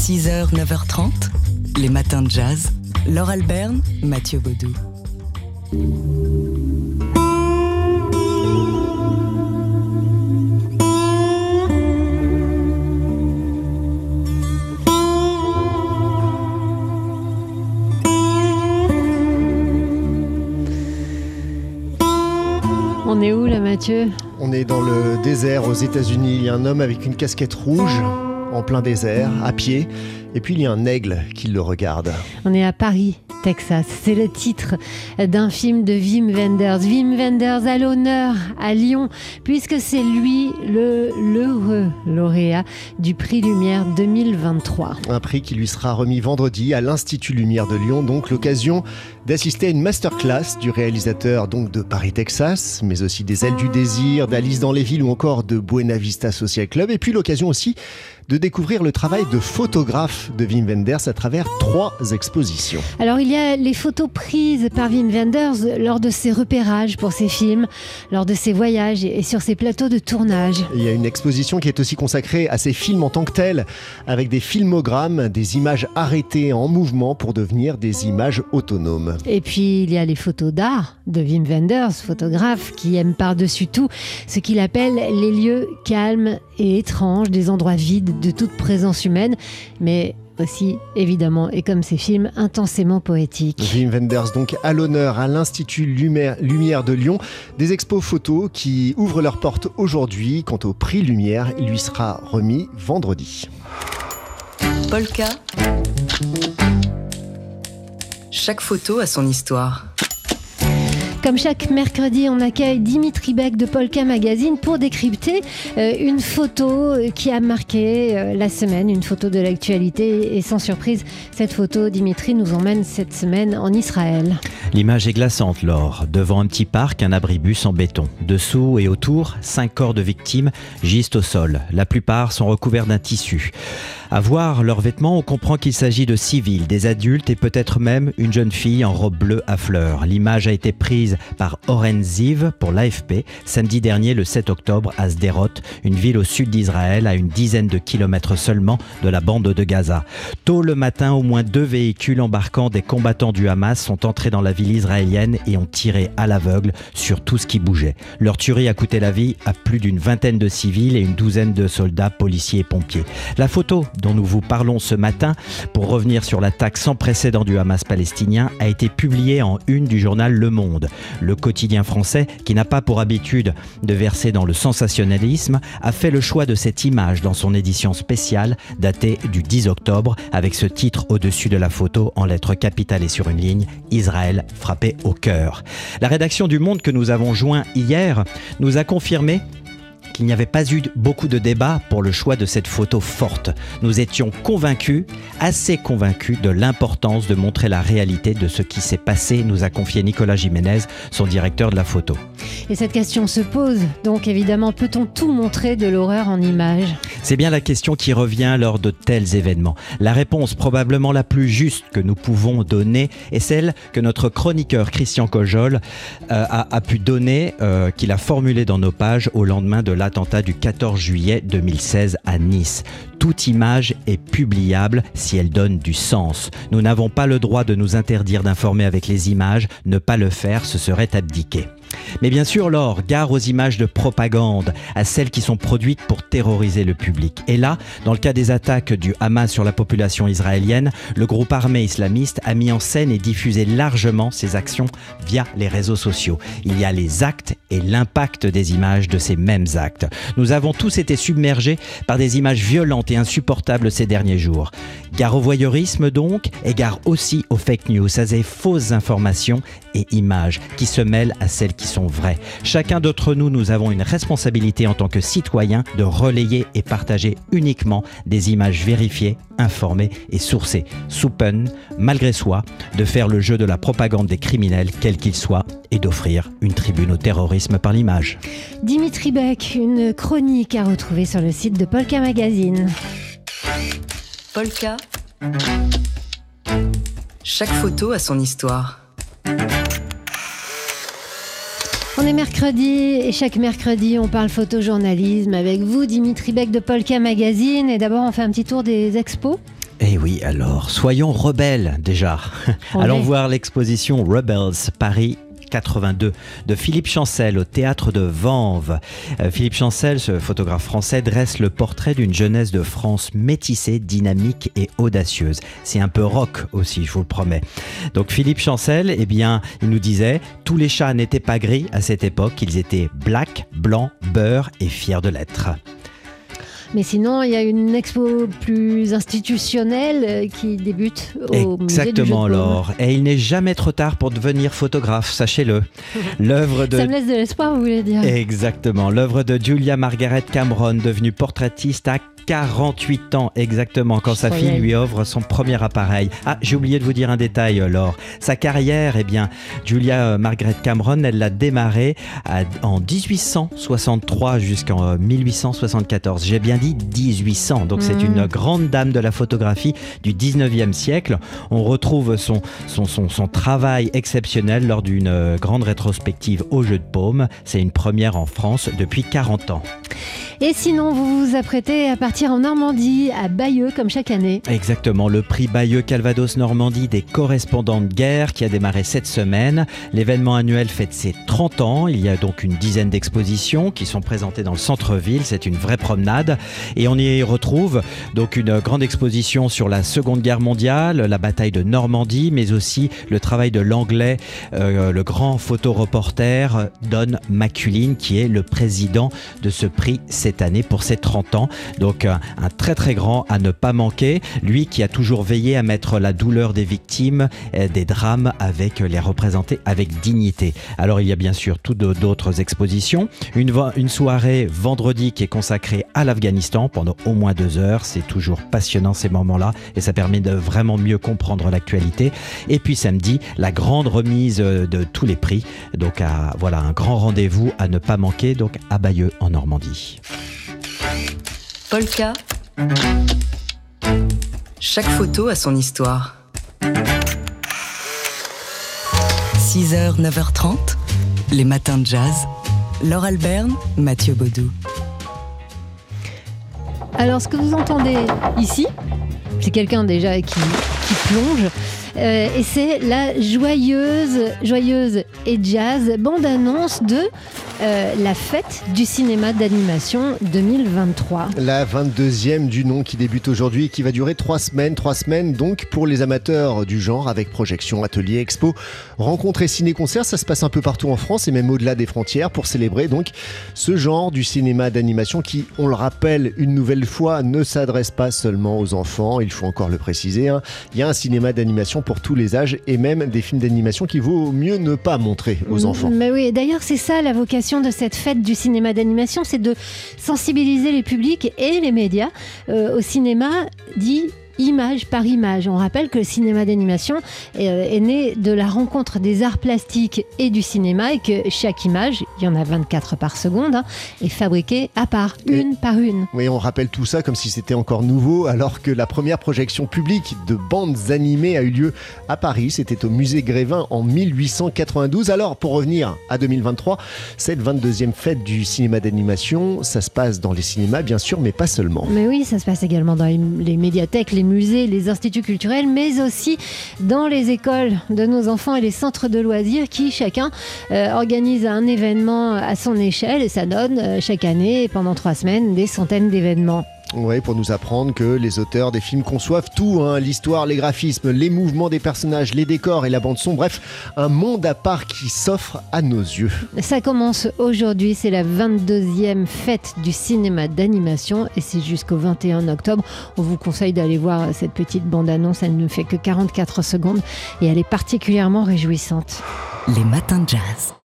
6h, 9h30, les matins de jazz. Laure Alberne, Mathieu Baudou. On est où là, Mathieu? On est dans le désert aux États-Unis. Il y a un homme avec une casquette rouge en plein désert, à pied. Et puis il y a un aigle qui le regarde. On est à Paris, Texas. C'est le titre d'un film de Wim Wenders. Wim Wenders à l'honneur à Lyon, puisque c'est lui le l'heureux lauréat du prix Lumière 2023. Un prix qui lui sera remis vendredi à l'Institut Lumière de Lyon. Donc l'occasion d'assister à une masterclass du réalisateur donc de Paris, Texas, mais aussi des Ailes du Désir, d'Alice dans les villes ou encore de Buena Vista Social Club. Et puis l'occasion aussi de découvrir le travail de photographe de Wim Wenders à travers trois expositions. Alors il y a les photos prises par Wim Wenders lors de ses repérages pour ses films, lors de ses voyages et sur ses plateaux de tournage. Il y a une exposition qui est aussi consacrée à ses films en tant que tels, avec des filmogrammes, des images arrêtées en mouvement pour devenir des images autonomes. Et puis il y a les photos d'art de Wim Wenders, photographe qui aime par-dessus tout ce qu'il appelle les lieux calmes et étranges, des endroits vides de toute présence humaine, mais aussi, évidemment, et comme ses films, intensément poétiques. Wim Wenders, donc à l'honneur à l'Institut Lumière, Lumière de Lyon. Des expos photos qui ouvrent leurs portes aujourd'hui. Quant au prix Lumière, il lui sera remis vendredi. Polka. Chaque photo a son histoire. Comme chaque mercredi, on accueille Dimitri Beck de Polka Magazine pour décrypter euh, une photo qui a marqué euh, la semaine, une photo de l'actualité. Et sans surprise, cette photo, Dimitri nous emmène cette semaine en Israël. L'image est glaçante, Laure. Devant un petit parc, un abribus en béton. Dessous et autour, cinq corps de victimes gisent au sol. La plupart sont recouverts d'un tissu. À voir leurs vêtements, on comprend qu'il s'agit de civils, des adultes et peut-être même une jeune fille en robe bleue à fleurs. L'image a été prise par Oren Ziv pour l'AFP samedi dernier le 7 octobre à Sderot, une ville au sud d'Israël à une dizaine de kilomètres seulement de la bande de Gaza. Tôt le matin, au moins deux véhicules embarquant des combattants du Hamas sont entrés dans la ville israélienne et ont tiré à l'aveugle sur tout ce qui bougeait. Leur tuerie a coûté la vie à plus d'une vingtaine de civils et une douzaine de soldats, policiers et pompiers. La photo dont nous vous parlons ce matin, pour revenir sur l'attaque sans précédent du Hamas palestinien, a été publiée en une du journal Le Monde. Le quotidien français, qui n'a pas pour habitude de verser dans le sensationnalisme, a fait le choix de cette image dans son édition spéciale datée du 10 octobre avec ce titre au-dessus de la photo en lettres capitales et sur une ligne Israël frappé au cœur. La rédaction du Monde que nous avons joint hier nous a confirmé qu'il n'y avait pas eu beaucoup de débats pour le choix de cette photo forte. Nous étions convaincus, assez convaincus de l'importance de montrer la réalité de ce qui s'est passé, nous a confié Nicolas Jiménez, son directeur de la photo. Et cette question se pose, donc évidemment, peut-on tout montrer de l'horreur en images? C'est bien la question qui revient lors de tels événements. La réponse probablement la plus juste que nous pouvons donner est celle que notre chroniqueur Christian Cojol euh, a, a, pu donner, euh, qu'il a formulée dans nos pages au lendemain de l'attentat du 14 juillet 2016 à Nice. Toute image est publiable si elle donne du sens. Nous n'avons pas le droit de nous interdire d'informer avec les images. Ne pas le faire, ce serait abdiquer. Mais bien sûr, Laure, gare aux images de propagande, à celles qui sont produites pour terroriser le public. Et là, dans le cas des attaques du Hamas sur la population israélienne, le groupe armé islamiste a mis en scène et diffusé largement ses actions via les réseaux sociaux. Il y a les actes et l'impact des images de ces mêmes actes. Nous avons tous été submergés par des images violentes et insupportables ces derniers jours. Gare au voyeurisme donc, et gare aussi aux fake news, à ces fausses informations et images qui se mêlent à celles qui sont vraies. Chacun d'entre nous, nous avons une responsabilité en tant que citoyen de relayer et partager uniquement des images vérifiées, informées et sourcées, sous peine, malgré soi, de faire le jeu de la propagande des criminels, quels qu'ils soient, et d'offrir une tribune au terrorisme par l'image. Dimitri Beck, une chronique à retrouver sur le site de Polka Magazine. Polka. Chaque photo a son histoire. On est mercredi et chaque mercredi on parle photojournalisme avec vous Dimitri Beck de Polka Magazine et d'abord on fait un petit tour des expos. Eh oui, alors, soyons rebelles déjà. Allons voir l'exposition Rebels Paris 82 de Philippe Chancel au théâtre de Vanves. Euh, Philippe Chancel, ce photographe français, dresse le portrait d'une jeunesse de France métissée, dynamique et audacieuse. C'est un peu rock aussi, je vous le promets. Donc Philippe Chancel, eh bien, il nous disait tous les chats n'étaient pas gris à cette époque, ils étaient black, blanc, beurre et fiers de l'être. Mais sinon, il y a une expo plus institutionnelle euh, qui débute au Exactement, musée Laure. Et il n'est jamais trop tard pour devenir photographe, sachez-le. L'œuvre de... Ça me laisse de l'espoir, vous voulez dire Exactement. L'œuvre de Julia Margaret Cameron, devenue portraitiste à 48 ans exactement quand sa fille lui offre son premier appareil. Ah, j'ai oublié de vous dire un détail, Laure. Sa carrière, eh bien, Julia Margaret Cameron, elle l'a démarré en 1863 jusqu'en 1874. J'ai bien dit 1800, donc c'est une mm. grande dame de la photographie du 19e siècle. On retrouve son, son, son, son travail exceptionnel lors d'une euh, grande rétrospective au Jeu de Paume. C'est une première en France depuis 40 ans. Et sinon, vous vous apprêtez à partir en Normandie, à Bayeux, comme chaque année. Exactement, le prix Bayeux Calvados Normandie des correspondants de guerre qui a démarré cette semaine. L'événement annuel fête ses 30 ans. Il y a donc une dizaine d'expositions qui sont présentées dans le centre-ville. C'est une vraie promenade. Et on y retrouve donc une grande exposition sur la Seconde Guerre mondiale, la bataille de Normandie, mais aussi le travail de l'anglais, euh, le grand photoreporter Don McCullin, qui est le président de ce prix cette année pour ses 30 ans. Donc un, très très grand à ne pas manquer. Lui qui a toujours veillé à mettre la douleur des victimes euh, des drames avec les représenter avec dignité. Alors il y a bien sûr toutes d'autres expositions. Une soirée vendredi qui est consacrée à l'Afghanistan pendant au moins deux heures. C'est toujours passionnant ces moments-là et ça permet de vraiment mieux comprendre l'actualité. Et puis samedi, la grande remise de tous les prix. Donc voilà un grand rendez-vous à ne pas manquer donc à Bayeux en Normandie. Polka. Chaque photo a son histoire. 6h, 9h30, les matins de jazz. Laure Alberne, Mathieu Baudou. Alors, ce que vous entendez ici, c'est quelqu'un déjà qui, plonge. Euh, et c'est la joyeuse, joyeuse et jazz bande-annonce de euh, la fête du cinéma d'animation 2023. La 22e du nom qui débute aujourd'hui et qui va durer trois semaines. Trois semaines donc pour les amateurs du genre avec projection, atelier, expo, rencontres et ciné-concerts. Ça se passe un peu partout en France et même au-delà des frontières pour célébrer donc ce genre du cinéma d'animation qui, on le rappelle une nouvelle fois, ne s'adresse pas seulement aux enfants. Il faut encore le préciser. Hein. Il y a un cinéma d'animation pour tous les âges et même des films d'animation qu'il vaut mieux ne pas montrer aux enfants. Mais oui, d'ailleurs c'est ça la vocation de cette fête du cinéma d'animation, c'est de sensibiliser les publics et les médias euh, au cinéma dit image par image. On rappelle que le cinéma d'animation euh, est, né de la rencontre des arts plastiques et du cinéma et que chaque image, il y en a 24 par seconde, hein, est fabriquée à part, une par une. Oui, on rappelle tout ça comme si c'était encore nouveau, alors que la première projection publique de bandes animées a eu lieu à Paris. C'était au musée Grévin en 1892. Alors, pour revenir à 2023, cette 22e fête du cinéma d'animation, ça se passe dans les cinémas, bien sûr, mais pas seulement. Mais oui, ça se passe également dans les, les médiathèques, les musées, les instituts culturels, mais aussi dans les écoles de nos enfants et les centres de loisirs qui chacun euh, organise un événement à son échelle et ça donne euh, chaque année pendant trois semaines des centaines d'événements. Oui, pour nous apprendre que les auteurs des films conçoivent tout, hein, l'histoire, les graphismes, les mouvements des personnages, les décors et la bande son, bref, un monde à part qui s'offre à nos yeux. Ça commence aujourd'hui, c'est la 22e fête du cinéma d'animation et c'est jusqu'au 21 octobre. On vous conseille d'aller voir cette petite bande-annonce, elle ne fait que 44 secondes et elle est particulièrement réjouissante. Les matins de jazz.